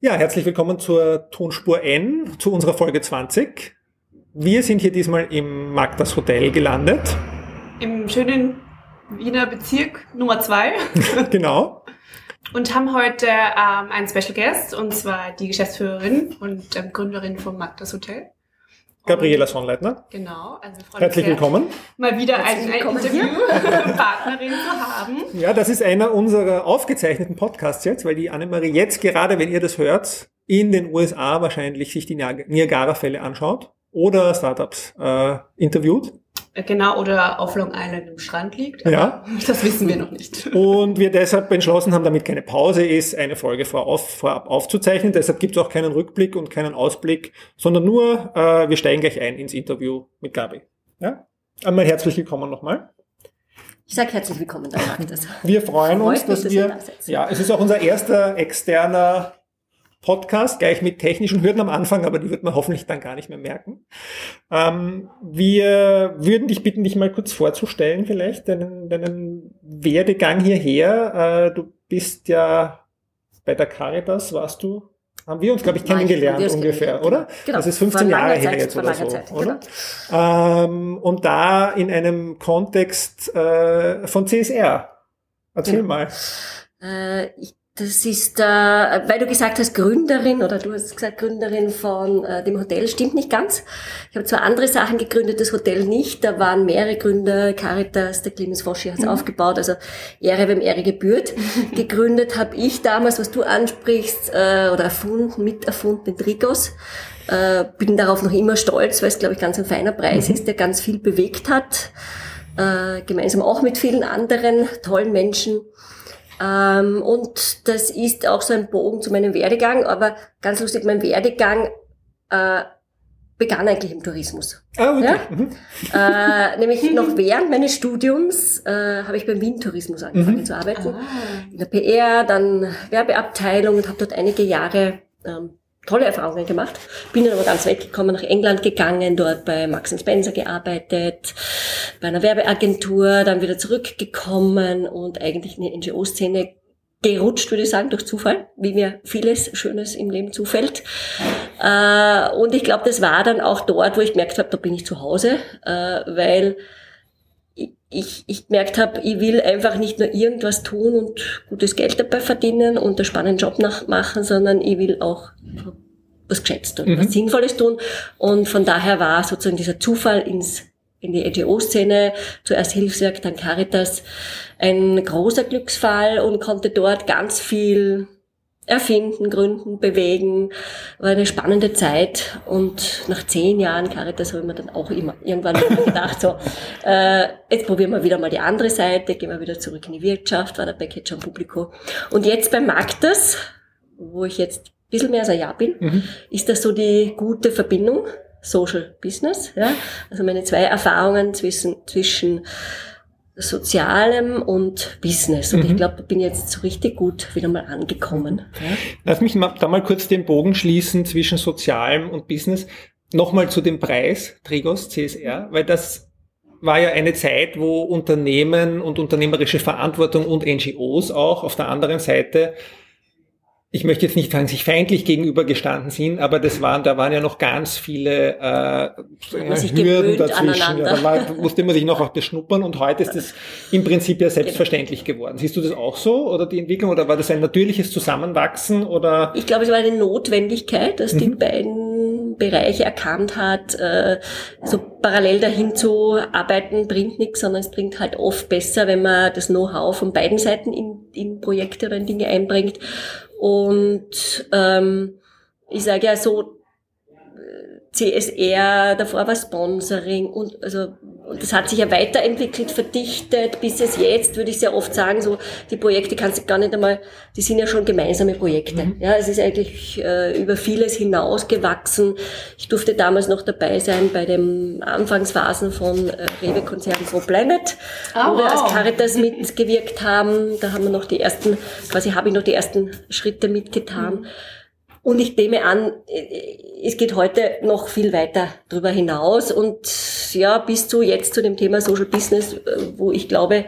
Ja, herzlich willkommen zur Tonspur N, zu unserer Folge 20. Wir sind hier diesmal im Magdas Hotel gelandet. Im schönen Wiener Bezirk Nummer 2. genau. Und haben heute ähm, einen Special Guest, und zwar die Geschäftsführerin und ähm, Gründerin vom Magdas Hotel. Gabriela Sonnleitner. Genau, also wir Herzlich willkommen. Mal wieder eine Interviewpartnerin zu haben. Ja, das ist einer unserer aufgezeichneten Podcasts jetzt, weil die Annemarie jetzt gerade, wenn ihr das hört, in den USA wahrscheinlich sich die Niagara-Fälle anschaut oder Startups äh, interviewt. Genau, oder auf Long Island im Strand liegt. ja. Das wissen wir noch nicht. Und wir deshalb entschlossen haben, damit keine Pause ist, eine Folge vorab, vorab aufzuzeichnen. Deshalb gibt es auch keinen Rückblick und keinen Ausblick, sondern nur, äh, wir steigen gleich ein ins Interview mit Gabi. Ja? Einmal herzlich willkommen nochmal. Ich sage herzlich willkommen, dann mag das. Wir freuen uns, dass wir, ja, es ist auch unser erster externer Podcast, gleich mit technischen Hürden am Anfang, aber die wird man hoffentlich dann gar nicht mehr merken. Ähm, wir würden dich bitten, dich mal kurz vorzustellen, vielleicht, deinen, deinen Werdegang hierher. Äh, du bist ja bei der Caritas, warst du haben wir uns, glaube ich, kennengelernt ich, ungefähr, oder? Genau. Das ist 15 Jahre her Zeit, jetzt oder so, Zeit, oder? Genau. Ähm, und da in einem Kontext äh, von CSR. Erzähl genau. mal. Äh, ich das ist, äh, weil du gesagt hast Gründerin oder du hast gesagt Gründerin von äh, dem Hotel, stimmt nicht ganz. Ich habe zwar andere Sachen gegründet, das Hotel nicht. Da waren mehrere Gründer, Caritas, der Clemens Foschi hat es mhm. aufgebaut, also Ehre, wem Ehre gebührt. gegründet habe ich damals, was du ansprichst, äh, oder erfunden, miterfunden, den Trigos. Äh, bin darauf noch immer stolz, weil es, glaube ich, ganz ein feiner Preis mhm. ist, der ganz viel bewegt hat. Äh, gemeinsam auch mit vielen anderen tollen Menschen. Ähm, und das ist auch so ein Bogen zu meinem Werdegang, aber ganz lustig, mein Werdegang äh, begann eigentlich im Tourismus. Ah, okay. ja? mhm. äh, nämlich noch während meines Studiums äh, habe ich beim Wien Tourismus angefangen mhm. zu arbeiten. Ah. In der PR, dann Werbeabteilung und habe dort einige Jahre ähm, tolle Erfahrungen gemacht. Bin dann aber ganz weggekommen, nach England gegangen, dort bei Max Spencer gearbeitet, bei einer Werbeagentur, dann wieder zurückgekommen und eigentlich in die NGO-Szene gerutscht, würde ich sagen, durch Zufall, wie mir vieles Schönes im Leben zufällt. Äh, und ich glaube, das war dann auch dort, wo ich gemerkt habe, da bin ich zu Hause, äh, weil ich, ich gemerkt habe, ich will einfach nicht nur irgendwas tun und gutes Geld dabei verdienen und einen spannenden Job machen, sondern ich will auch was geschätzt und mhm. was Sinnvolles tun. Und von daher war sozusagen dieser Zufall ins, in die NGO-Szene, zuerst Hilfswerk, dann Caritas, ein großer Glücksfall und konnte dort ganz viel erfinden, gründen, bewegen. War eine spannende Zeit und nach zehn Jahren Caritas habe ich mir dann auch immer irgendwann gedacht, so, äh, jetzt probieren wir wieder mal die andere Seite, gehen wir wieder zurück in die Wirtschaft, war der Package am Publikum. Und jetzt bei Magdas, wo ich jetzt ein bisschen mehr als ein Jahr bin, mhm. ist das so die gute Verbindung, Social Business, ja. Also meine zwei Erfahrungen zwischen, zwischen Sozialem und Business. Und mhm. ich glaube, bin jetzt so richtig gut wieder mal angekommen. Ja? Lass mich mal, da mal kurz den Bogen schließen zwischen Sozialem und Business. Nochmal zu dem Preis, Trigos, CSR, weil das war ja eine Zeit, wo Unternehmen und unternehmerische Verantwortung und NGOs auch auf der anderen Seite ich möchte jetzt nicht sagen, sich feindlich gegenübergestanden sind, aber das waren, da waren ja noch ganz viele äh, Hürden dazwischen. Ja, da war, musste man sich noch auch beschnuppern und heute ist das im Prinzip ja selbstverständlich geworden. Siehst du das auch so oder die Entwicklung oder war das ein natürliches Zusammenwachsen oder? Ich glaube, es war eine Notwendigkeit, dass mhm. die beiden Bereiche erkannt hat, äh, so parallel dahin zu arbeiten bringt nichts, sondern es bringt halt oft besser, wenn man das Know-how von beiden Seiten in, in Projekte oder in Dinge einbringt und ähm, ich sage ja so, CSR, davor war Sponsoring und also und das hat sich ja weiterentwickelt, verdichtet, bis es jetzt, würde ich sehr oft sagen, so die Projekte kannst du gar nicht einmal, die sind ja schon gemeinsame Projekte. Mhm. Ja, es ist eigentlich äh, über vieles hinausgewachsen. Ich durfte damals noch dabei sein bei den Anfangsphasen von äh, Rewe Konzern Pro Planet, oh, wo wir als Caritas mitgewirkt haben. Da haben wir noch die ersten, quasi habe ich noch die ersten Schritte mitgetan. Mhm. Und ich nehme an, es geht heute noch viel weiter darüber hinaus und ja, bis zu jetzt zu dem Thema Social Business, wo ich glaube,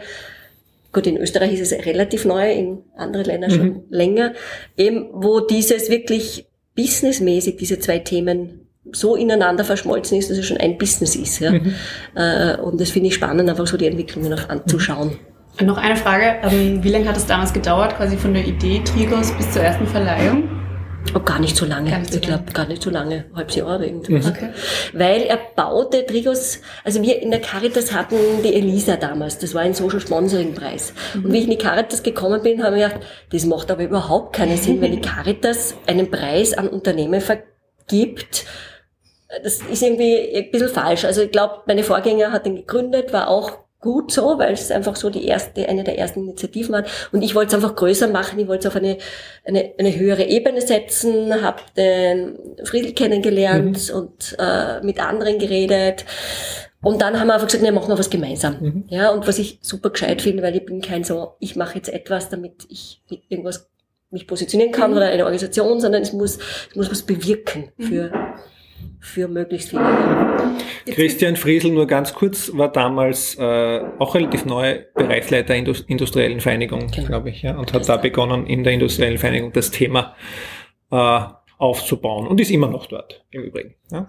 gut, in Österreich ist es relativ neu, in anderen Ländern schon mhm. länger, eben wo dieses wirklich businessmäßig, diese zwei Themen so ineinander verschmolzen ist, dass es schon ein Business ist. Ja? Mhm. Äh, und das finde ich spannend, einfach so die Entwicklungen auch anzuschauen. Und noch eine Frage, ähm, wie lange hat es damals gedauert, quasi von der Idee Trigos bis zur ersten Verleihung? Oh, gar nicht so lange. Nicht so ich glaube, gar nicht so lange. Halbes Jahr oder irgendwas. Mhm. Okay. Weil er baute Trigos, also wir in der Caritas hatten die Elisa damals, das war ein Social Sponsoring Preis. Mhm. Und wie ich in die Caritas gekommen bin, habe ich gedacht, das macht aber überhaupt keinen Sinn, wenn die Caritas einen Preis an Unternehmen vergibt, das ist irgendwie ein bisschen falsch. Also ich glaube, meine Vorgänger hat ihn gegründet, war auch gut so, weil es einfach so die erste, eine der ersten Initiativen war. Und ich wollte es einfach größer machen, ich wollte es auf eine, eine, eine höhere Ebene setzen, habe den Friedel kennengelernt mhm. und äh, mit anderen geredet. Und dann haben wir einfach gesagt, ne, machen wir was gemeinsam. Mhm. Ja, und was ich super gescheit finde, weil ich bin kein so, ich mache jetzt etwas, damit ich mit irgendwas mich positionieren kann mhm. oder eine Organisation, sondern es muss, es muss was bewirken mhm. für, für möglichst viele. Christian Friesel, nur ganz kurz, war damals äh, auch relativ neu Bereichsleiter Indus industriellen Vereinigung, genau. glaube ich, ja, und hat da begonnen, in der industriellen Vereinigung das Thema äh, aufzubauen und ist immer noch dort im Übrigen. Ja.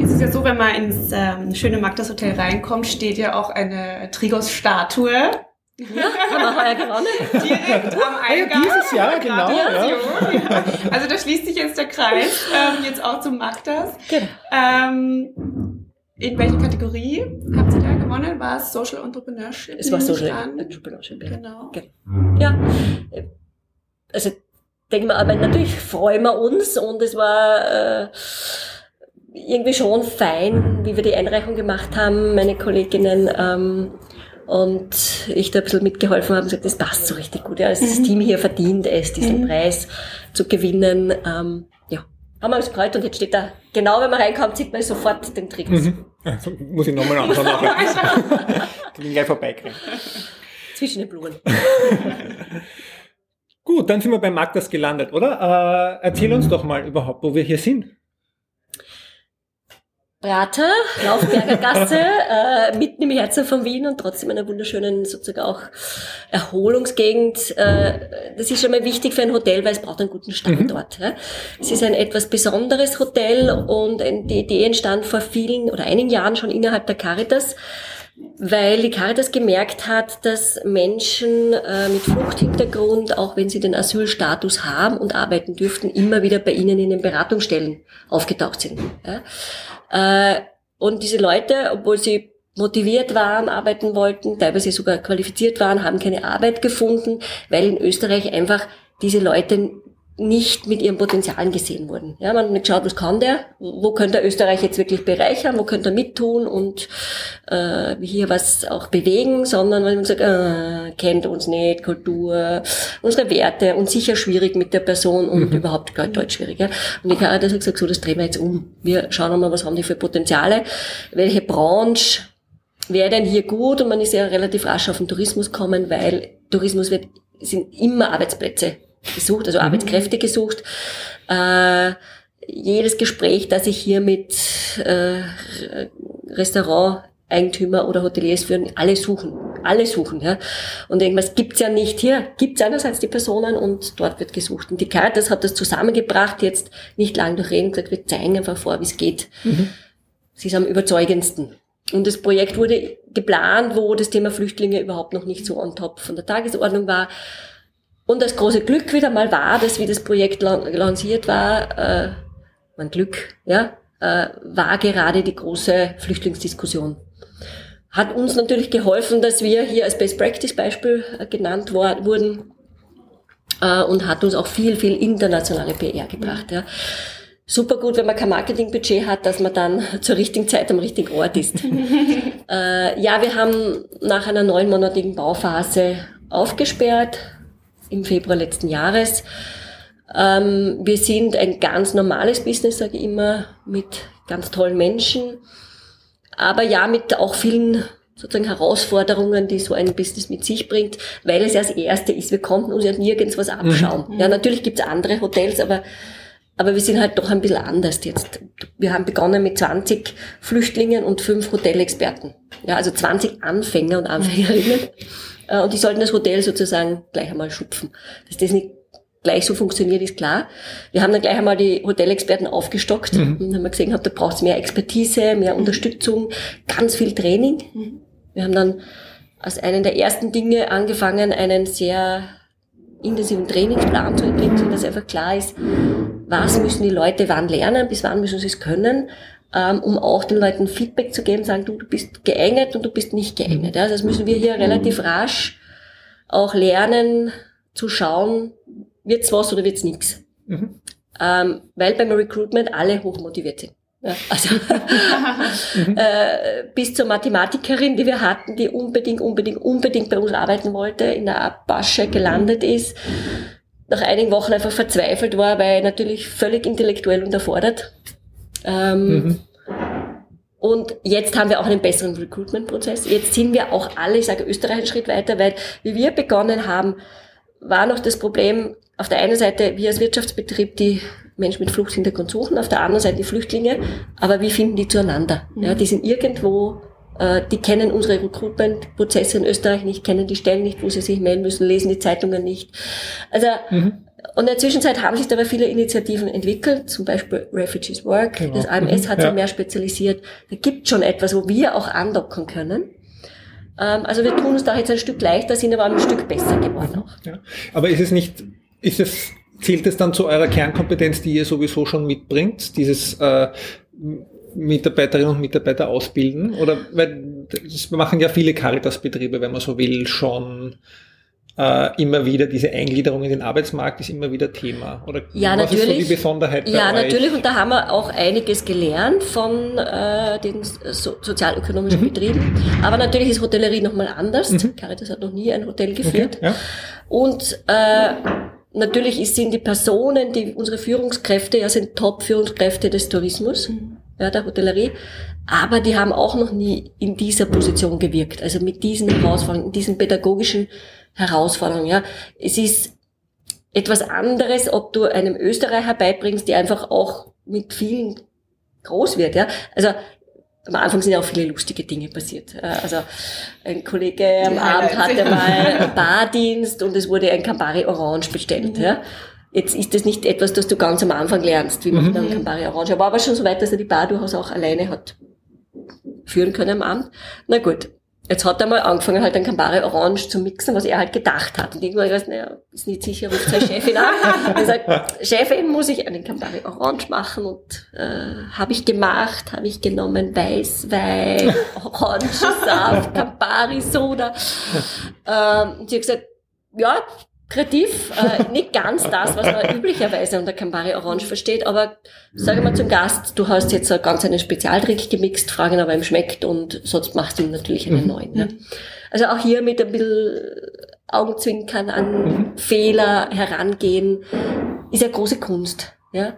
Es ist ja so, wenn man ins ähm, schöne Magdas Hotel reinkommt, steht ja auch eine Trigos-Statue ja, haben wir heuer gewonnen. Direkt am Eingang. Ja, dieses Jahr, genau. Ja. Ja. Also da schließt sich jetzt der Kreis, ähm, jetzt auch zum Magdas. Genau. Ähm, in welcher Kategorie habt ihr da gewonnen? War es Social Entrepreneurship? Es war Social Entrepreneurship, ja. Genau. genau. Ja, also denken wir aber natürlich freuen wir uns und es war äh, irgendwie schon fein, wie wir die Einreichung gemacht haben. Meine Kolleginnen ähm, und ich da ein bisschen mitgeholfen habe und gesagt, das passt so richtig gut. Ja. Also das mhm. Team hier verdient es, diesen mhm. Preis zu gewinnen. Ähm, ja, haben wir uns gefreut und jetzt steht da, genau wenn man reinkommt, sieht man sofort den Trick. Mhm. Also, muss ich nochmal anschauen. ich bin gleich vorbeikriegen. Zwischen den Blumen. Gut, dann sind wir bei Magdas gelandet, oder? Äh, erzähl uns doch mal überhaupt, wo wir hier sind. Prater, Laufberger Gasse, äh, mitten im Herzen von Wien und trotzdem einer wunderschönen sozusagen auch Erholungsgegend. Äh, das ist schon mal wichtig für ein Hotel, weil es braucht einen guten Standort. Mhm. Ja. Es ist ein etwas besonderes Hotel und die Idee entstand vor vielen oder einigen Jahren schon innerhalb der Caritas weil die Caritas gemerkt hat, dass Menschen äh, mit Fluchthintergrund, auch wenn sie den Asylstatus haben und arbeiten dürften, immer wieder bei ihnen in den Beratungsstellen aufgetaucht sind. Ja? Äh, und diese Leute, obwohl sie motiviert waren, arbeiten wollten, teilweise sogar qualifiziert waren, haben keine Arbeit gefunden, weil in Österreich einfach diese Leute nicht mit ihren Potenzialen gesehen wurden. Ja, man hat nicht geschaut, was kann der, wo könnte Österreich jetzt wirklich bereichern, wo könnte er mittun und äh, hier was auch bewegen, sondern man gesagt, äh, kennt uns nicht, Kultur, unsere Werte und sicher schwierig mit der Person und mhm. überhaupt Deutsch schwierig. Ja. Und ich habe gesagt, so, das drehen wir jetzt um. Wir schauen mal, was haben die für Potenziale, welche Branche wäre denn hier gut und man ist ja relativ rasch auf den Tourismus kommen, weil Tourismus wird, sind immer Arbeitsplätze gesucht, also mhm. Arbeitskräfte gesucht. Äh, jedes Gespräch, das ich hier mit äh, Restauranteigentümer oder Hoteliers führen, alle suchen, alle suchen. Ja. Und irgendwas gibt's ja nicht hier, gibt's einerseits die Personen und dort wird gesucht. Und die Caritas hat das zusammengebracht, jetzt nicht lang durchreden, gesagt, wir zeigen einfach vor, wie es geht. Mhm. Sie ist am überzeugendsten. Und das Projekt wurde geplant, wo das Thema Flüchtlinge überhaupt noch nicht so on top von der Tagesordnung war. Und das große Glück wieder mal war, dass wie das Projekt lanciert war, äh, mein Glück, ja, äh, war gerade die große Flüchtlingsdiskussion. Hat uns natürlich geholfen, dass wir hier als Best Practice Beispiel äh, genannt wurden äh, und hat uns auch viel, viel internationale PR gebracht. Ja. Super gut, wenn man kein Marketingbudget hat, dass man dann zur richtigen Zeit am richtigen Ort ist. äh, ja, wir haben nach einer neunmonatigen Bauphase aufgesperrt, im Februar letzten Jahres. Ähm, wir sind ein ganz normales Business, sage ich immer, mit ganz tollen Menschen, aber ja mit auch vielen sozusagen Herausforderungen, die so ein Business mit sich bringt, weil es ja das Erste ist. Wir konnten uns ja nirgends was abschauen. Mhm. Ja, natürlich gibt's andere Hotels, aber aber wir sind halt doch ein bisschen anders jetzt. Wir haben begonnen mit 20 Flüchtlingen und fünf Hotelexperten. Ja, also 20 Anfänger und Anfängerinnen. Äh, und die sollten das Hotel sozusagen gleich einmal schupfen. Dass das nicht gleich so funktioniert, ist klar. Wir haben dann gleich einmal die Hotelexperten aufgestockt mhm. und haben gesehen, da braucht es mehr Expertise, mehr Unterstützung, ganz viel Training. Mhm. Wir haben dann als einen der ersten Dinge angefangen, einen sehr intensiven Trainingsplan zu entwickeln, dass einfach klar ist, was müssen die Leute wann lernen, bis wann müssen sie es können, ähm, um auch den Leuten Feedback zu geben, sagen, du, du bist geeignet und du bist nicht geeignet. Also das müssen wir hier relativ rasch auch lernen zu schauen, wird's was oder wird's nichts. Mhm. Ähm, weil beim Recruitment alle hochmotiviert sind. Ja, also äh, bis zur Mathematikerin, die wir hatten, die unbedingt, unbedingt, unbedingt bei uns arbeiten wollte, in der Abwasche gelandet ist, nach einigen Wochen einfach verzweifelt war, weil natürlich völlig intellektuell unterfordert. Ähm, mhm. Und jetzt haben wir auch einen besseren Recruitment-Prozess. Jetzt sind wir auch alle, ich sage Österreich einen Schritt weiter, weil wie wir begonnen haben, war noch das Problem, auf der einen Seite wir als Wirtschaftsbetrieb die Menschen mit Fluchthintergrund suchen, auf der anderen Seite die Flüchtlinge, aber wie finden die zueinander? Ja, die sind irgendwo, die kennen unsere Recruitment-Prozesse in Österreich nicht, kennen die Stellen nicht, wo sie sich melden müssen, lesen die Zeitungen nicht. Also mhm. Und in der Zwischenzeit haben sich dabei viele Initiativen entwickelt, zum Beispiel Refugees Work. Genau. Das AMS mhm. hat sich ja. mehr spezialisiert. Da gibt schon etwas, wo wir auch andocken können. Ähm, also wir tun uns da jetzt ein Stück leichter, sind aber ein Stück besser geworden auch. Ja. Aber ist es nicht, ist es, zählt es dann zu eurer Kernkompetenz, die ihr sowieso schon mitbringt, dieses äh, Mitarbeiterinnen und Mitarbeiter ausbilden? Oder weil das machen ja viele Caritas-Betriebe, wenn man so will, schon äh, immer wieder diese Eingliederung in den Arbeitsmarkt ist immer wieder Thema. Oder ja, was natürlich. ist so die Besonderheit? Ja, euch? natürlich. Und da haben wir auch einiges gelernt von äh, den so sozialökonomischen mhm. Betrieben. Aber natürlich ist Hotellerie nochmal anders. Mhm. Caritas hat noch nie ein Hotel geführt. Okay, ja. Und äh, natürlich sind die Personen, die unsere Führungskräfte, ja sind Top-Führungskräfte des Tourismus. Mhm ja, der Hotellerie. Aber die haben auch noch nie in dieser Position gewirkt. Also mit diesen Herausforderungen, diesen pädagogischen Herausforderungen. Ja. Es ist etwas anderes, ob du einem Österreicher beibringst, der einfach auch mit vielen groß wird. Ja. Also am Anfang sind ja auch viele lustige Dinge passiert. Äh, also ein Kollege am Abend hatte mal Bardienst und es wurde ein Campari Orange bestellt. Mhm. Ja. Jetzt ist das nicht etwas, das du ganz am Anfang lernst, wie man mhm. Campari Orange. Aber war aber schon so weit, dass er die Bar durchaus auch alleine hat führen können am Abend. Na gut. Jetzt hat er mal angefangen, halt ein Campari Orange zu mixen, was er halt gedacht hat. Und irgendwann gesagt, naja, ist nicht sicher, ruft seine Chefin an. Und sagt, Chefin, muss ich einen Campari Orange machen? Und äh, habe ich gemacht, habe ich genommen Weißwein, Orangensaft, Campari Soda. Ähm, und sie hat gesagt, ja, kreativ, äh, nicht ganz das, was man üblicherweise unter Campari Orange versteht, aber sage mal zum Gast, du hast jetzt ganz einen Spezialtrick gemixt, fragen, ob er ihm schmeckt und sonst machst du ihm natürlich einen mhm. neuen. Ja. Also auch hier mit ein bisschen Augenzwinkern an mhm. Fehler herangehen, ist ja große Kunst. Ja.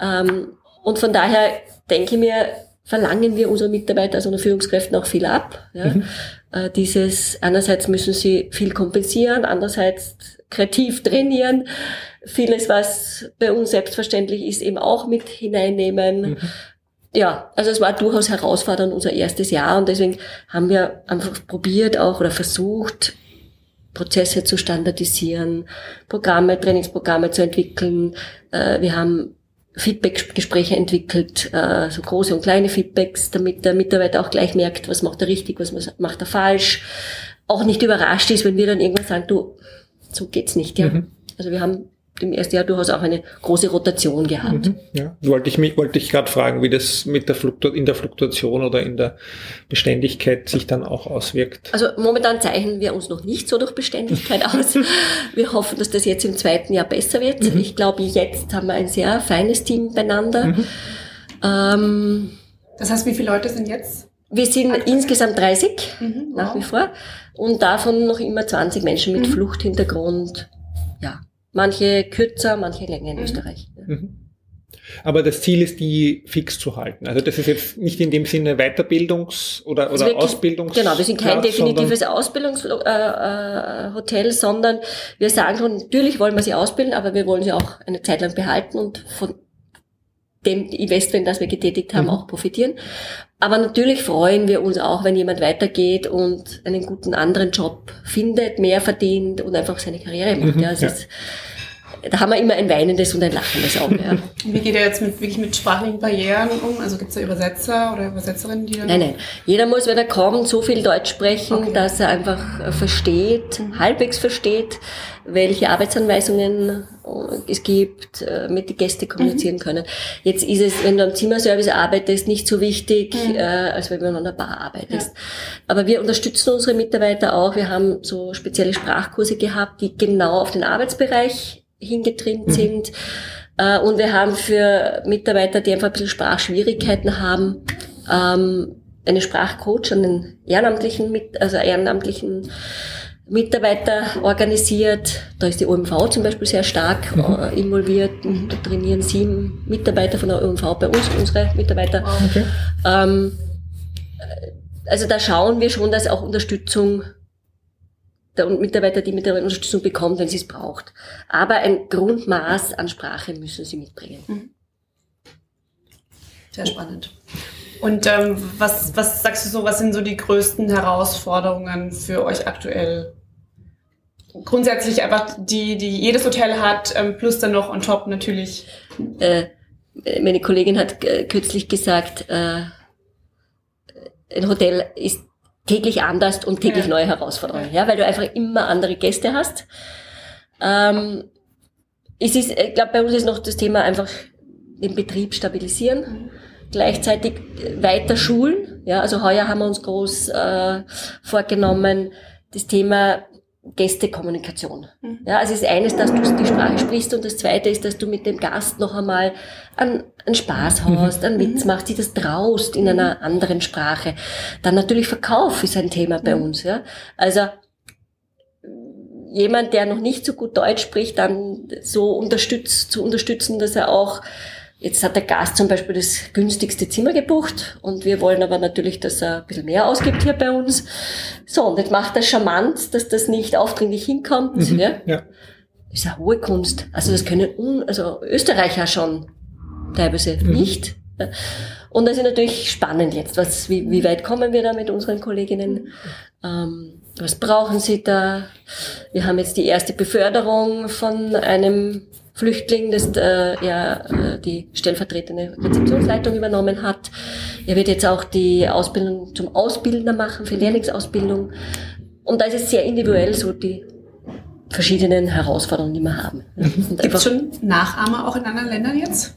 Ähm, und von daher denke ich mir, verlangen wir unseren Mitarbeitern, also unseren Führungskräften auch viel ab. Ja. Mhm. Äh, dieses, einerseits müssen sie viel kompensieren, andererseits kreativ trainieren. Vieles, was bei uns selbstverständlich ist, eben auch mit hineinnehmen. Mhm. Ja, also es war durchaus herausfordernd unser erstes Jahr und deswegen haben wir einfach probiert auch oder versucht, Prozesse zu standardisieren, Programme, Trainingsprogramme zu entwickeln. Äh, wir haben Feedback-Gespräche entwickelt, äh, so große und kleine Feedbacks, damit der Mitarbeiter auch gleich merkt, was macht er richtig, was macht er falsch. Auch nicht überrascht ist, wenn wir dann irgendwann sagen, du, so geht's nicht, ja. Mhm. Also wir haben im ersten Jahr durchaus auch eine große Rotation gehabt. Mhm, ja, wollte ich mich, wollte ich gerade fragen, wie das mit der Fluktu in der Fluktuation oder in der Beständigkeit sich dann auch auswirkt. Also momentan zeichnen wir uns noch nicht so durch Beständigkeit aus. Wir hoffen, dass das jetzt im zweiten Jahr besser wird. Mhm. Ich glaube, jetzt haben wir ein sehr feines Team beieinander. Mhm. Ähm, das heißt, wie viele Leute sind jetzt? Wir sind Aktuell? insgesamt 30 mhm, nach wow. wie vor und davon noch immer 20 Menschen mit mhm. Fluchthintergrund. Ja, manche kürzer, manche länger in mhm. Österreich. Mhm. Aber das Ziel ist, die fix zu halten. Also das ist jetzt nicht in dem Sinne Weiterbildungs- oder, oder also Ausbildungs. Genau, wir sind kein definitives Ausbildungshotel, äh, äh, sondern wir sagen schon, natürlich wollen wir sie ausbilden, aber wir wollen sie auch eine Zeit lang behalten und von dem Investment, das wir getätigt haben, mhm. auch profitieren. Aber natürlich freuen wir uns auch, wenn jemand weitergeht und einen guten anderen Job findet, mehr verdient und einfach seine Karriere macht. Mhm, ja, es ja. Ist, da haben wir immer ein weinendes und ein lachendes Auge. Ja. Wie geht er jetzt mit, wirklich mit sprachlichen Barrieren um? Also gibt es da Übersetzer oder Übersetzerinnen, die Nein, nein. Jeder muss, wenn er kommt, so viel Deutsch sprechen, okay. dass er einfach äh, versteht, mhm. halbwegs versteht, welche Arbeitsanweisungen äh, es gibt, äh, mit den Gästen kommunizieren mhm. können. Jetzt ist es, wenn du am Zimmerservice arbeitest, nicht so wichtig, mhm. äh, als wenn du an einer Bar arbeitest. Ja. Aber wir unterstützen unsere Mitarbeiter auch. Wir haben so spezielle Sprachkurse gehabt, die genau auf den Arbeitsbereich hingetrimmt mhm. sind. Äh, und wir haben für Mitarbeiter, die einfach ein bisschen Sprachschwierigkeiten haben, ähm, eine Sprachcoach, einen ehrenamtlichen, also ehrenamtlichen Mitarbeiter organisiert. Da ist die OMV zum Beispiel sehr stark mhm. Äh, involviert. Da trainieren sieben Mitarbeiter von der OMV bei uns, unsere Mitarbeiter. Okay. Ähm, also da schauen wir schon, dass auch Unterstützung der Mitarbeiter die Mitarbeiterunterstützung bekommt, wenn sie es braucht. Aber ein Grundmaß an Sprache müssen sie mitbringen. Mhm. Sehr spannend. Und ähm, was, was sagst du so, was sind so die größten Herausforderungen für euch aktuell? Grundsätzlich einfach die, die jedes Hotel hat, ähm, plus dann noch on top natürlich. Äh, meine Kollegin hat äh, kürzlich gesagt, äh, ein Hotel ist täglich anders und täglich ja. neue Herausforderungen, ja, weil du einfach immer andere Gäste hast. Ähm, es ist, ich glaube, bei uns ist noch das Thema einfach den Betrieb stabilisieren, mhm. gleichzeitig weiter schulen. Ja, also heuer haben wir uns groß äh, vorgenommen, das Thema Gästekommunikation. Mhm. Ja, also es ist eines, dass du die Sprache sprichst und das zweite ist, dass du mit dem Gast noch einmal einen, einen Spaß mhm. hast, einen Witz mhm. machst, die das traust in einer anderen Sprache. Dann natürlich Verkauf ist ein Thema bei uns. Ja. Also jemand, der noch nicht so gut Deutsch spricht, dann so unterstützt, zu unterstützen, dass er auch Jetzt hat der Gast zum Beispiel das günstigste Zimmer gebucht und wir wollen aber natürlich, dass er ein bisschen mehr ausgibt hier bei uns. So, und jetzt macht er charmant, dass das nicht aufdringlich hinkommt. Mhm, ja? ja. Das ist eine hohe Kunst. Also das können also Österreicher schon teilweise mhm. nicht. Und das ist natürlich spannend jetzt. Was, wie, wie weit kommen wir da mit unseren Kolleginnen? Ähm, was brauchen sie da? Wir haben jetzt die erste Beförderung von einem Flüchtling, das äh, ja äh, die stellvertretende Rezeptionsleitung übernommen hat. Er wird jetzt auch die Ausbildung zum Ausbildner machen für Lehrlingsausbildung. Und da ist es sehr individuell so die verschiedenen Herausforderungen, die wir haben. Mhm. Gibt es schon Nachahmer auch in anderen Ländern jetzt?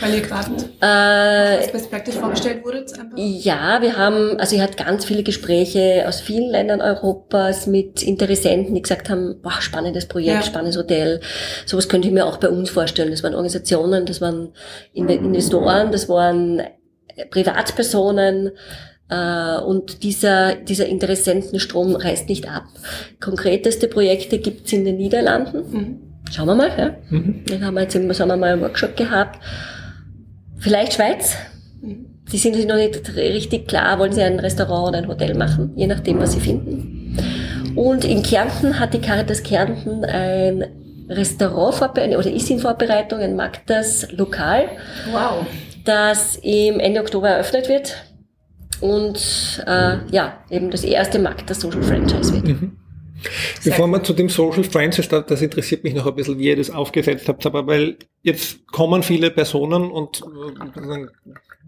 Weil ihr gerade äh, Best Practice vorgestellt wurde? Ja, wir haben, also ich hatte ganz viele Gespräche aus vielen Ländern Europas mit Interessenten, die gesagt haben, boah, spannendes Projekt, ja. spannendes Hotel. Sowas könnte ich mir auch bei uns vorstellen. Das waren Organisationen, das waren Investoren, das waren Privatpersonen, äh, und dieser, dieser Interessentenstrom reißt nicht ab. Konkreteste Projekte gibt's in den Niederlanden. Mhm. Schauen wir mal. Ja. Mhm. Dann haben wir jetzt im Sommer mal einen Workshop gehabt. Vielleicht Schweiz. Sie sind sich noch nicht richtig klar, wollen sie ein Restaurant oder ein Hotel machen, je nachdem, was sie finden. Und in Kärnten hat die Caritas Kärnten ein Restaurant vorbereitet, oder ist in Vorbereitung, ein Magdas Lokal. Wow. Das im Ende Oktober eröffnet wird. Und äh, ja, eben das erste Magdas Social Franchise wird. Mhm. Bevor wir zu dem Social Franchise, das interessiert mich noch ein bisschen, wie ihr das aufgesetzt habt, aber weil jetzt kommen viele Personen und äh,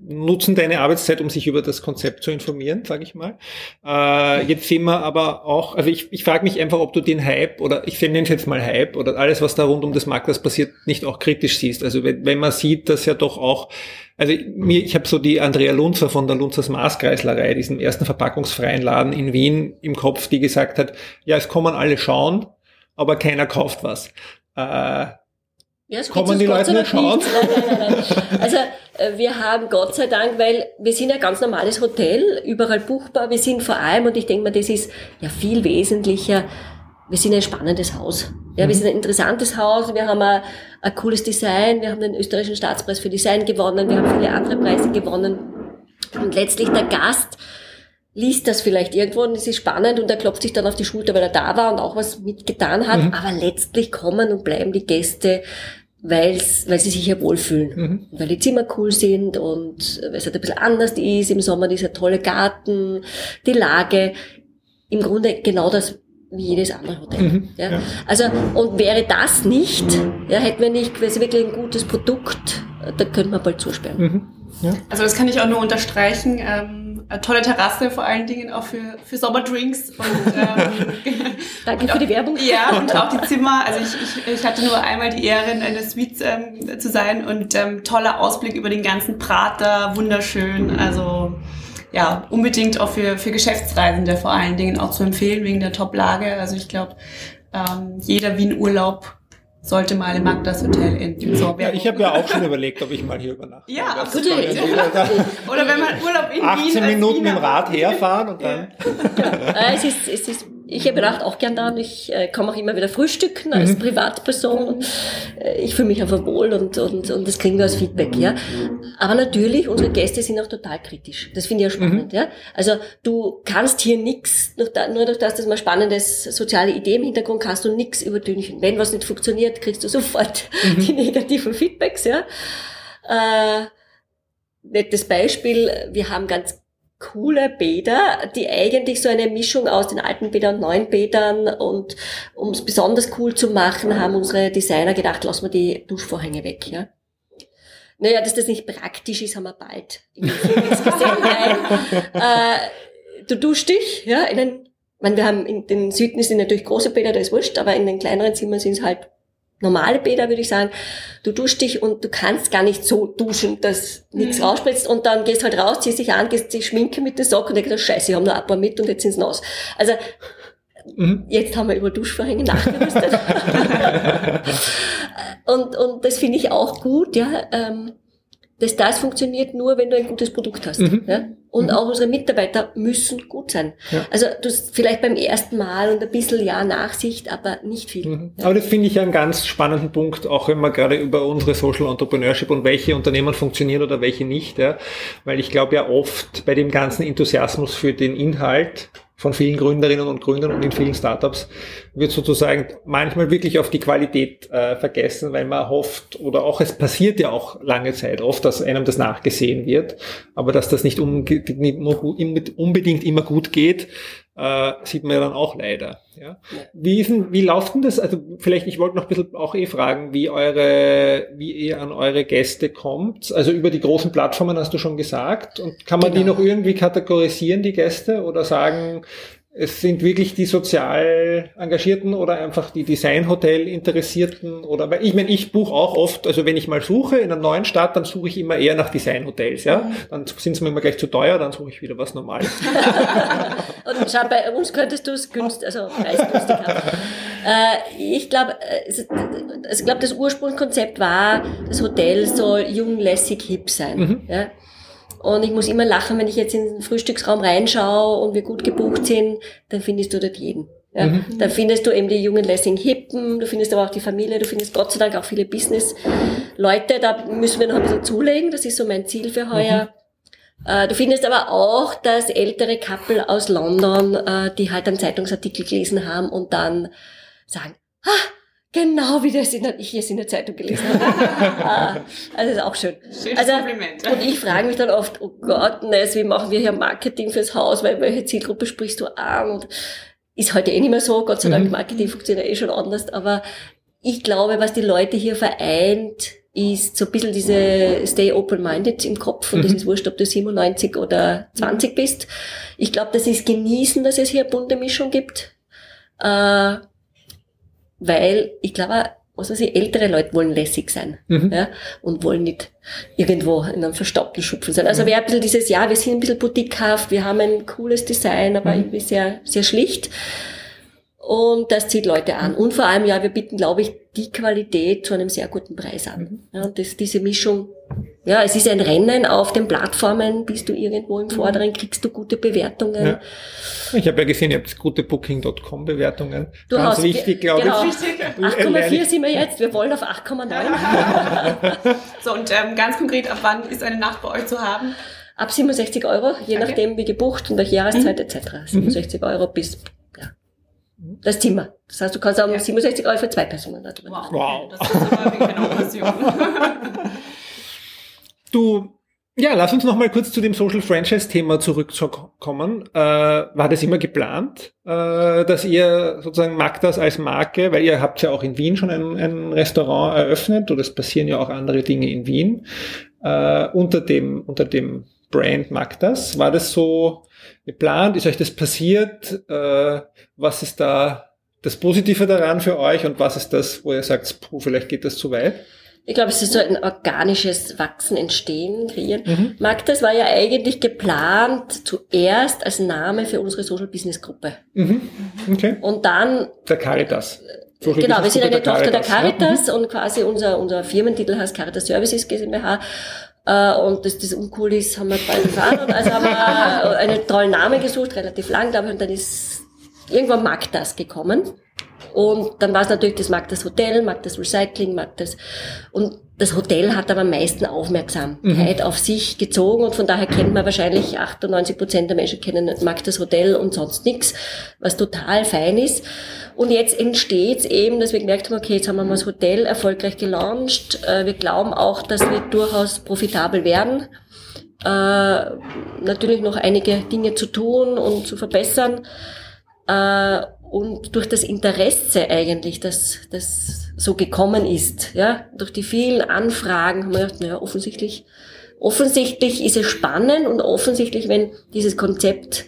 nutzen deine Arbeitszeit, um sich über das Konzept zu informieren, sage ich mal. Äh, jetzt sehen wir aber auch, also ich, ich frage mich einfach, ob du den Hype oder ich nenne es jetzt mal Hype oder alles, was da rund um das Markt passiert, nicht auch kritisch siehst. Also wenn, wenn man sieht, dass ja doch auch also mir, ich habe so die Andrea Lunzer von der Lunzers Maßkreislerei, diesem ersten verpackungsfreien Laden in Wien im Kopf, die gesagt hat, ja, es kommen alle schauen, aber keiner kauft was. Äh, ja, so Kommen die Leute nicht schauen? Nein, nein, nein. Also äh, wir haben Gott sei Dank, weil wir sind ein ganz normales Hotel, überall buchbar. Wir sind vor allem, und ich denke mal, das ist ja viel wesentlicher, wir sind ein spannendes Haus. Ja, wir mhm. sind ein interessantes Haus, wir haben ein, ein cooles Design, wir haben den österreichischen Staatspreis für Design gewonnen, wir haben viele andere Preise gewonnen. Und letztlich der Gast liest das vielleicht irgendwo und es ist spannend und er klopft sich dann auf die Schulter, weil er da war und auch was mitgetan hat. Mhm. Aber letztlich kommen und bleiben die Gäste weil's, weil sie sich hier wohlfühlen. Mhm. Weil die Zimmer cool sind und weil es halt ein bisschen anders ist. Im Sommer dieser tolle Garten, die Lage. Im Grunde genau das wie jedes andere Hotel. Mhm, ja. ja. Also, und wäre das nicht, ja, hätten wir nicht quasi wirklich ein gutes Produkt, da könnte man bald zusperren. Mhm, ja. Also das kann ich auch nur unterstreichen. Ähm, tolle Terrasse vor allen Dingen auch für, für Sommerdrinks. Und, ähm, Danke und für die Werbung. Ja, und auch die Zimmer. Also ich, ich, ich hatte nur einmal die Ehre, in einer Suite ähm, zu sein und ähm, toller Ausblick über den ganzen Prater, wunderschön. Also ja, unbedingt auch für, für Geschäftsreisende vor allen Dingen auch zu empfehlen wegen der Top-Lage. Also ich glaube, ähm, jeder Wien-Urlaub sollte mal im Magdas Hotel in Sorbe. Ja, ich habe ja auch schon überlegt, ob ich mal hier übernachte. Ja, absolut. Oder wenn man Urlaub in 18 Wien 18 Minuten mit dem Rad herfahren und dann. Ja. es ist, es ist ich übernachte auch gern da und ich äh, komme auch immer wieder frühstücken als mhm. Privatperson. Äh, ich fühle mich einfach wohl und, und, und das kriegen wir als Feedback, ja. Aber natürlich, unsere Gäste sind auch total kritisch. Das finde ich ja spannend, mhm. ja. Also du kannst hier nichts, nur, durch das, dass man spannendes soziale Idee im Hintergrund hast du nichts überdünchen. Wenn was nicht funktioniert, kriegst du sofort mhm. die negativen Feedbacks, ja. Äh, nettes Beispiel, wir haben ganz coole Bäder, die eigentlich so eine Mischung aus den alten Bädern und neuen Bädern und um es besonders cool zu machen, haben unsere Designer gedacht, lassen wir die Duschvorhänge weg, ja. Naja, dass das nicht praktisch ist, haben wir bald gesehen. Nein. Äh, du duschst dich, ja, in den, ich meine, wir haben in den Süden sind natürlich große Bäder, da ist wurscht, aber in den kleineren Zimmern sind es halt normale Bäder, würde ich sagen, du duschst dich und du kannst gar nicht so duschen, dass nichts mhm. rausspritzt und dann gehst halt raus, ziehst dich an, gehst dich schminken mit der Socke und denkst, scheiße, ich habe nur ein paar mit und jetzt sind's nass. Also, mhm. jetzt haben wir über Duschvorhänge nachgerüstet. und, und das finde ich auch gut, ja. Ähm, dass das funktioniert nur, wenn du ein gutes Produkt hast. Mhm. Ja? Und mhm. auch unsere Mitarbeiter müssen gut sein. Ja. Also du vielleicht beim ersten Mal und ein bisschen ja Nachsicht, aber nicht viel. Mhm. Ja. Aber das finde ich einen ganz spannenden Punkt, auch wenn wir gerade über unsere Social Entrepreneurship und welche Unternehmen funktionieren oder welche nicht. Ja? Weil ich glaube ja oft bei dem ganzen Enthusiasmus für den Inhalt von vielen Gründerinnen und Gründern und in vielen Startups wird sozusagen manchmal wirklich auf die Qualität äh, vergessen, weil man hofft oder auch es passiert ja auch lange Zeit oft, dass einem das nachgesehen wird, aber dass das nicht unbedingt immer gut geht, äh, sieht man ja dann auch leider. Ja. Wie, ist denn, wie läuft denn das? Also vielleicht, ich wollte noch ein bisschen auch eh fragen, wie eure, wie ihr an eure Gäste kommt. Also über die großen Plattformen hast du schon gesagt. Und kann man genau. die noch irgendwie kategorisieren, die Gäste, oder sagen, es sind wirklich die sozial Engagierten oder einfach die Designhotel-Interessierten oder weil ich meine, ich buche auch oft, also wenn ich mal suche in einer neuen Stadt, dann suche ich immer eher nach Designhotels, ja. Mhm. Dann sind sie mir immer gleich zu teuer, dann suche ich wieder was Normales. Und schau, bei uns könntest du es günstig, also preisgünstig haben. Äh, ich glaube, äh, also ich glaube, das Ursprungskonzept war, das Hotel soll jung, lässig, hip sein. Mhm. Ja? Und ich muss immer lachen, wenn ich jetzt in den Frühstücksraum reinschaue und wir gut gebucht sind, dann findest du dort jeden. Ja, mhm. Da findest du eben die jungen Lessing Hippen, du findest aber auch die Familie, du findest Gott sei Dank auch viele Business-Leute, da müssen wir noch ein bisschen zulegen, das ist so mein Ziel für heuer. Mhm. Äh, du findest aber auch das ältere Couple aus London, äh, die halt einen Zeitungsartikel gelesen haben und dann sagen, ah, Genau wie das in ich es in der Zeitung gelesen habe. Ah, also ist auch schön. Schönes also, Kompliment. Und ich frage mich dann oft, oh Gott, Ness, wie machen wir hier Marketing fürs Haus, weil welche Zielgruppe sprichst du an? Und ist heute eh nicht mehr so, Gott sei Dank, mhm. Marketing funktioniert eh schon anders, aber ich glaube, was die Leute hier vereint, ist so ein bisschen diese Stay Open-Minded im Kopf und mhm. das ist wurscht, ob du 97 oder 20 bist. Ich glaube, das ist genießen, dass es hier eine bunte Mischung gibt. Äh, weil ich glaube, was weiß ich, ältere Leute wollen lässig sein mhm. ja, und wollen nicht irgendwo in einem verstaubten Schupfen sein. Also mhm. wäre ein bisschen dieses, ja, wir sind ein bisschen boutiquehaft, wir haben ein cooles Design, aber mhm. irgendwie sehr, sehr schlicht. Und das zieht Leute an. Und vor allem, ja, wir bieten, glaube ich, die Qualität zu einem sehr guten Preis an. Mhm. Ja, und das, diese Mischung, ja, es ist ein Rennen auf den Plattformen, bist du irgendwo im Vorderen, kriegst du gute Bewertungen. Ja. Ich habe ja gesehen, ihr habt gute Booking.com Bewertungen. Du Ganz hast, wichtig, glaube genau. ich. 8,4 sind wir jetzt, wir wollen auf 8,9. so, und ähm, ganz konkret, ab wann ist eine Nacht bei euch zu haben? Ab 67 Euro, je okay. nachdem wie gebucht und welche Jahreszeit mhm. etc. 67 mhm. Euro bis das Zimmer. Das heißt, du kannst auch ja. 67 Euro für zwei Personen da drin. Wow. wow. Das ist aber wirklich eine Passion. du, ja, lass uns noch mal kurz zu dem Social Franchise Thema zurückkommen. Äh, war das immer geplant, äh, dass ihr sozusagen Magdas als Marke, weil ihr habt ja auch in Wien schon ein, ein Restaurant eröffnet oder es passieren ja auch andere Dinge in Wien, äh, unter dem, unter dem Brand Magdas. War das so geplant? Ist euch das passiert? Äh, was ist da das Positive daran für euch und was ist das, wo ihr sagt, puh, vielleicht geht das zu weit? Ich glaube, es ist so ein organisches Wachsen, Entstehen, Kreieren. Mhm. Magdas war ja eigentlich geplant zuerst als Name für unsere Social Business Gruppe. Mhm. Okay. Und dann. Der Caritas. Social genau, wir sind eine Tochter der Caritas ja. Mhm. und quasi unser, unser Firmentitel heißt Caritas Services GmbH. Äh, und dass das uncool ist, haben wir bald erfahren. Also haben wir einen tollen Namen gesucht, relativ lang, glaube ich, und dann ist irgendwann Magdas gekommen. Und dann war es natürlich, das mag das Hotel, mag das Recycling, mag das. Und das Hotel hat aber am meisten Aufmerksamkeit mhm. auf sich gezogen und von daher kennt man wahrscheinlich 98 Prozent der Menschen kennen, mag das Hotel und sonst nichts, was total fein ist. Und jetzt entsteht eben, dass wir gemerkt haben, okay, jetzt haben wir mal das Hotel erfolgreich gelauncht. Äh, wir glauben auch, dass wir durchaus profitabel werden. Äh, natürlich noch einige Dinge zu tun und zu verbessern. Äh, und durch das Interesse eigentlich, dass das so gekommen ist, ja, durch die vielen Anfragen haben wir gedacht, naja, offensichtlich, offensichtlich ist es spannend und offensichtlich, wenn dieses Konzept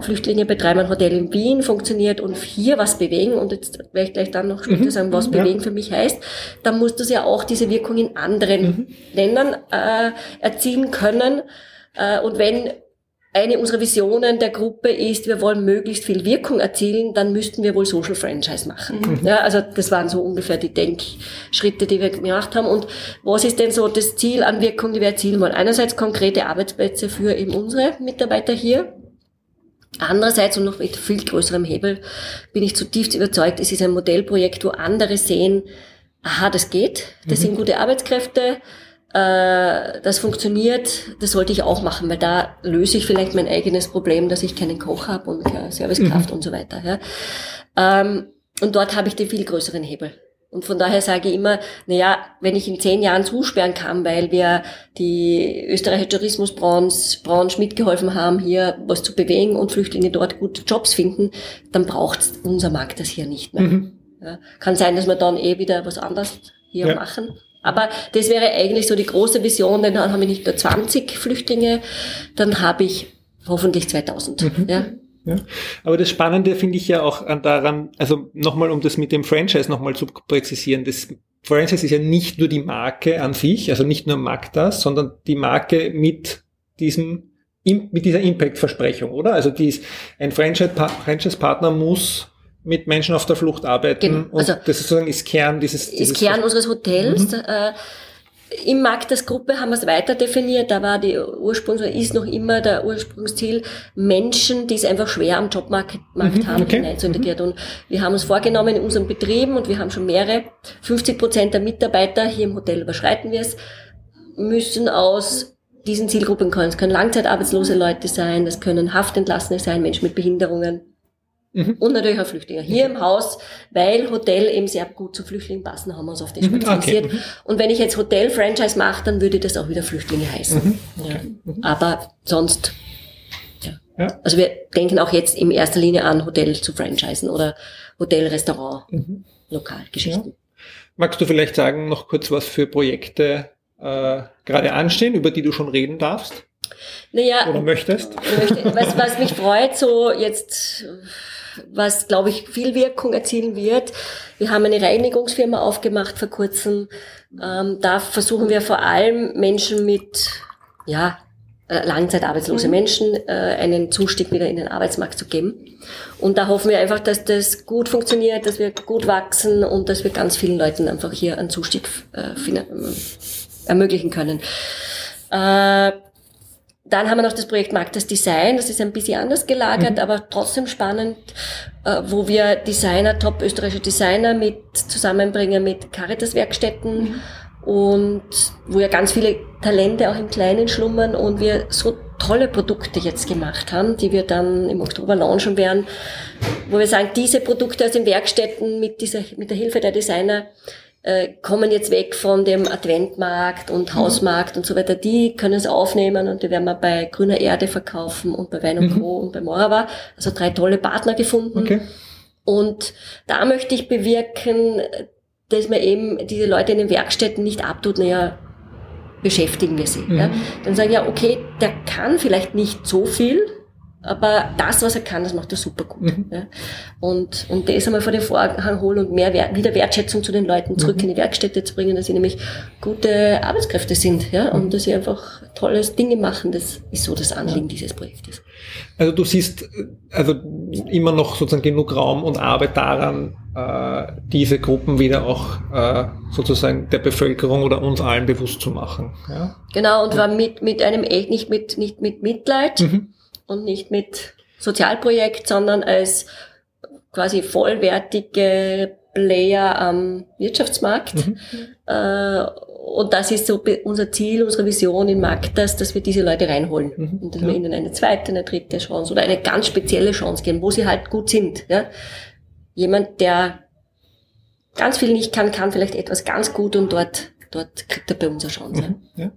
Flüchtlinge betreiben ein Hotel in Wien funktioniert und hier was bewegen, und jetzt werde ich gleich dann noch später mhm. sagen, was bewegen für mich heißt, dann muss das ja auch diese Wirkung in anderen mhm. Ländern äh, erzielen können. Äh, und wenn eine unserer Visionen der Gruppe ist, wir wollen möglichst viel Wirkung erzielen, dann müssten wir wohl Social Franchise machen. Mhm. Ja, also das waren so ungefähr die Denkschritte, die wir gemacht haben. Und was ist denn so das Ziel an Wirkung, die wir erzielen wollen? Einerseits konkrete Arbeitsplätze für eben unsere Mitarbeiter hier. Andererseits und noch mit viel größerem Hebel bin ich zutiefst überzeugt, es ist ein Modellprojekt, wo andere sehen, aha, das geht, das mhm. sind gute Arbeitskräfte, äh, das funktioniert, das sollte ich auch machen, weil da löse ich vielleicht mein eigenes Problem, dass ich keinen Koch habe und keine Servicekraft mhm. und so weiter. Ja. Ähm, und dort habe ich den viel größeren Hebel. Und von daher sage ich immer, na ja, wenn ich in zehn Jahren zusperren kann, weil wir die österreichische Tourismusbranche Branche mitgeholfen haben, hier was zu bewegen und Flüchtlinge dort gute Jobs finden, dann braucht unser Markt das hier nicht mehr. Mhm. Ja, kann sein, dass wir dann eh wieder was anderes hier ja. machen. Aber das wäre eigentlich so die große Vision, denn dann habe ich nicht nur 20 Flüchtlinge, dann habe ich hoffentlich 2000. Mhm. Ja. Ja. Aber das Spannende finde ich ja auch daran, also nochmal, um das mit dem Franchise nochmal zu präzisieren, das Franchise ist ja nicht nur die Marke an sich, also nicht nur Magdas, sondern die Marke mit diesem, mit dieser Impact-Versprechung, oder? Also die ein Franchise-Partner muss mit Menschen auf der Flucht arbeiten. Genau. Und also, das sozusagen ist Kern dieses, dieses ist Kern unseres Hotels. Mhm. Äh, Im Markt Gruppe haben wir es weiter definiert. Da war die Ursprungs oder ist noch immer der Ursprungsziel Menschen, die es einfach schwer am Jobmarkt mhm, haben, okay. hineinzuintegrieren. Mhm. Und wir haben uns vorgenommen in unseren Betrieben und wir haben schon mehrere, 50 Prozent der Mitarbeiter hier im Hotel überschreiten wir es, müssen aus diesen Zielgruppen kommen. Es können langzeitarbeitslose Leute sein, das können Haftentlassene sein, Menschen mit Behinderungen Mhm. Und natürlich auch Flüchtlinge. Hier im Haus, weil Hotel eben sehr gut zu Flüchtlingen passen, haben wir uns auf das mhm. spezialisiert. Okay. Mhm. Und wenn ich jetzt Hotel-Franchise mache, dann würde das auch wieder Flüchtlinge heißen. Mhm. Ja. Mhm. Aber sonst, ja. ja. Also wir denken auch jetzt in erster Linie an Hotel zu franchisen oder Hotel, Restaurant, mhm. Lokalgeschichten. Ja. Magst du vielleicht sagen, noch kurz, was für Projekte äh, gerade anstehen, über die du schon reden darfst? Naja, oder möchtest? Was, was mich freut, so jetzt was, glaube ich, viel Wirkung erzielen wird. Wir haben eine Reinigungsfirma aufgemacht vor kurzem. Ähm, da versuchen wir vor allem Menschen mit, ja, äh, langzeitarbeitslose mhm. Menschen äh, einen Zustieg wieder in den Arbeitsmarkt zu geben. Und da hoffen wir einfach, dass das gut funktioniert, dass wir gut wachsen und dass wir ganz vielen Leuten einfach hier einen Zustieg äh, ermöglichen können. Äh, dann haben wir noch das Projekt Markt das Design, das ist ein bisschen anders gelagert, mhm. aber trotzdem spannend, äh, wo wir Designer, top österreichische Designer mit zusammenbringen mit Caritas-Werkstätten mhm. und wo ja ganz viele Talente auch im Kleinen schlummern und wir so tolle Produkte jetzt gemacht haben, die wir dann im Oktober launchen werden, wo wir sagen, diese Produkte aus den Werkstätten mit dieser, mit der Hilfe der Designer äh, kommen jetzt weg von dem Adventmarkt und mhm. Hausmarkt und so weiter. Die können es aufnehmen und die werden wir bei Grüner Erde verkaufen und bei Wein und mhm. Co. und bei Morava. Also drei tolle Partner gefunden. Okay. Und da möchte ich bewirken, dass man eben diese Leute in den Werkstätten nicht abtut, naja, beschäftigen wir sie. Mhm. Ja. Dann sagen ja, okay, der kann vielleicht nicht so viel, aber das, was er kann, das macht er super gut. Mhm. Ja. Und, und das einmal vor den Vorhang holen und mehr Wert, wieder Wertschätzung zu den Leuten zurück mhm. in die Werkstätte zu bringen, dass sie nämlich gute Arbeitskräfte sind ja, und mhm. dass sie einfach tolles Dinge machen. Das ist so das Anliegen dieses Projektes. Also du siehst also immer noch sozusagen genug Raum und Arbeit daran, äh, diese Gruppen wieder auch äh, sozusagen der Bevölkerung oder uns allen bewusst zu machen. Ja? Genau, und zwar mit, mit einem echt nicht mit, nicht mit Mitleid, mhm und nicht mit Sozialprojekt, sondern als quasi vollwertige Player am Wirtschaftsmarkt. Mhm. Äh, und das ist so unser Ziel, unsere Vision in Magdas, dass wir diese Leute reinholen mhm. und dass ja. wir ihnen eine zweite, eine dritte Chance oder eine ganz spezielle Chance geben, wo sie halt gut sind. Ja? Jemand, der ganz viel nicht kann, kann vielleicht etwas ganz gut und dort, dort kriegt er bei uns eine Chance. Mhm. Ja.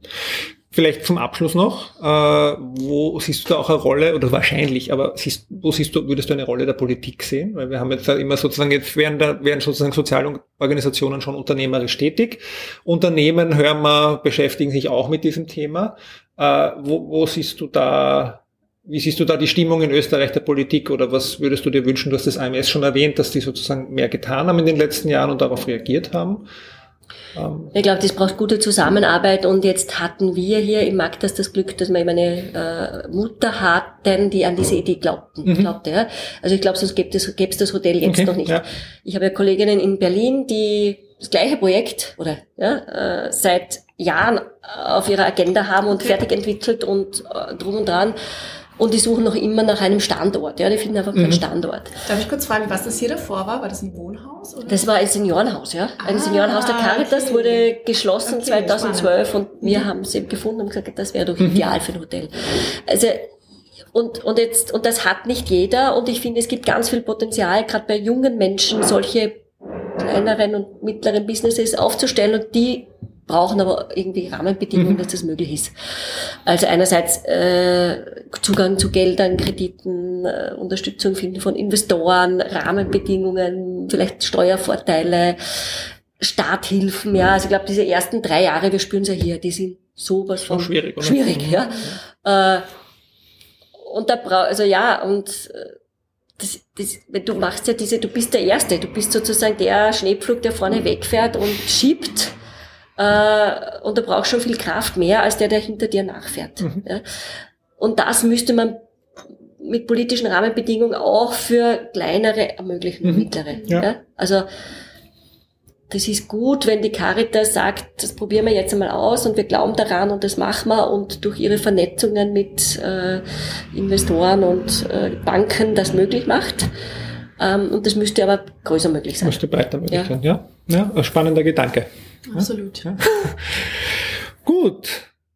Vielleicht zum Abschluss noch, äh, wo siehst du da auch eine Rolle, oder wahrscheinlich, aber siehst, wo siehst du, würdest du eine Rolle der Politik sehen? Weil wir haben jetzt immer sozusagen, jetzt werden da, werden sozusagen Sozialorganisationen schon unternehmerisch tätig. Unternehmen, hören wir, beschäftigen sich auch mit diesem Thema. Äh, wo, wo siehst du da, wie siehst du da die Stimmung in Österreich der Politik oder was würdest du dir wünschen? Du hast das AMS schon erwähnt, dass die sozusagen mehr getan haben in den letzten Jahren und darauf reagiert haben. Ich glaube, das braucht gute Zusammenarbeit und jetzt hatten wir hier im Magdas das Glück, dass wir eben eine äh, Mutter hatten, die an diese Idee glaubten, mhm. glaubte. Ja? Also ich glaube, sonst gäbe es, es das Hotel jetzt okay, noch nicht. Ja. Ich habe ja Kolleginnen in Berlin, die das gleiche Projekt oder ja, äh, seit Jahren auf ihrer Agenda haben und okay. fertig entwickelt und äh, drum und dran. Und die suchen noch immer nach einem Standort. Ja, die finden einfach keinen mhm. Standort. Darf ich kurz fragen, was das hier davor war? War das ein Wohnhaus? Oder? Das war ein Seniorenhaus, ja. Ein ah, Seniorenhaus der Caritas okay. wurde geschlossen okay, 2012 spannend. und wir mhm. haben es eben gefunden und gesagt, das wäre doch mhm. ideal für ein Hotel. Also und, und jetzt, und das hat nicht jeder und ich finde, es gibt ganz viel Potenzial, gerade bei jungen Menschen solche kleineren und mittleren Businesses aufzustellen und die brauchen aber irgendwie Rahmenbedingungen, mhm. dass das möglich ist. Also einerseits äh, Zugang zu Geldern, Krediten, äh, Unterstützung finden von Investoren, Rahmenbedingungen, vielleicht Steuervorteile, Starthilfen, ja. Also ich glaube, diese ersten drei Jahre, wir spüren es ja hier, die sind sowas von schwierig, oder? schwierig, ja. ja. Äh, und da braucht, also ja, und äh, das, das, du machst ja diese, du bist der Erste, du bist sozusagen der Schneepflug, der vorne wegfährt und schiebt äh, und du brauchst schon viel Kraft mehr als der, der hinter dir nachfährt. Mhm. Ja. Und das müsste man mit politischen Rahmenbedingungen auch für kleinere ermöglichen, mhm. mittlere. Ja. ja. Also das ist gut, wenn die Caritas sagt, das probieren wir jetzt einmal aus und wir glauben daran und das machen wir und durch ihre Vernetzungen mit äh, Investoren und äh, Banken das möglich macht. Ähm, und das müsste aber größer möglich sein. Müsste breiter möglich ja. sein, ja. Ja, ein spannender Gedanke. Absolut. Ja? Gut.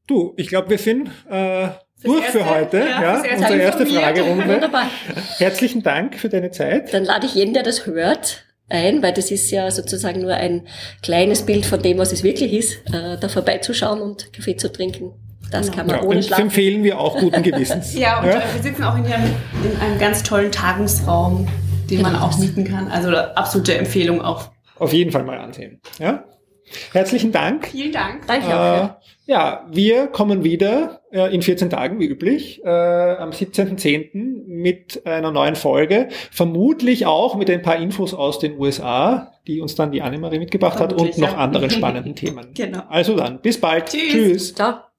Du, ich glaube, wir sind äh, durch erste, für heute. Ja, ja unsere erste Fragerunde. Wunderbar. Herzlichen Dank für deine Zeit. Dann lade ich jeden, der das hört, ein, weil das ist ja sozusagen nur ein kleines Bild von dem, was es wirklich ist, äh, da vorbeizuschauen und Kaffee zu trinken. Das genau. kann man ja, ohne Schlafen. Das empfehlen wir auch guten Gewissens. ja, und ja? wir sitzen auch in, hier in einem ganz tollen Tagungsraum, den genau. man auch mieten kann. Also absolute Empfehlung auch. Auf jeden Fall mal ansehen. Ja? Herzlichen Dank. Vielen Dank. Danke auch. Äh, ja, wir kommen wieder äh, in 14 Tagen, wie üblich, äh, am 17.10. mit einer neuen Folge. Vermutlich auch mit ein paar Infos aus den USA, die uns dann die Annemarie mitgebracht Vermutlich, hat und noch anderen spannenden Themen. Genau. Also dann, bis bald. Tschüss. Tschüss. Ciao.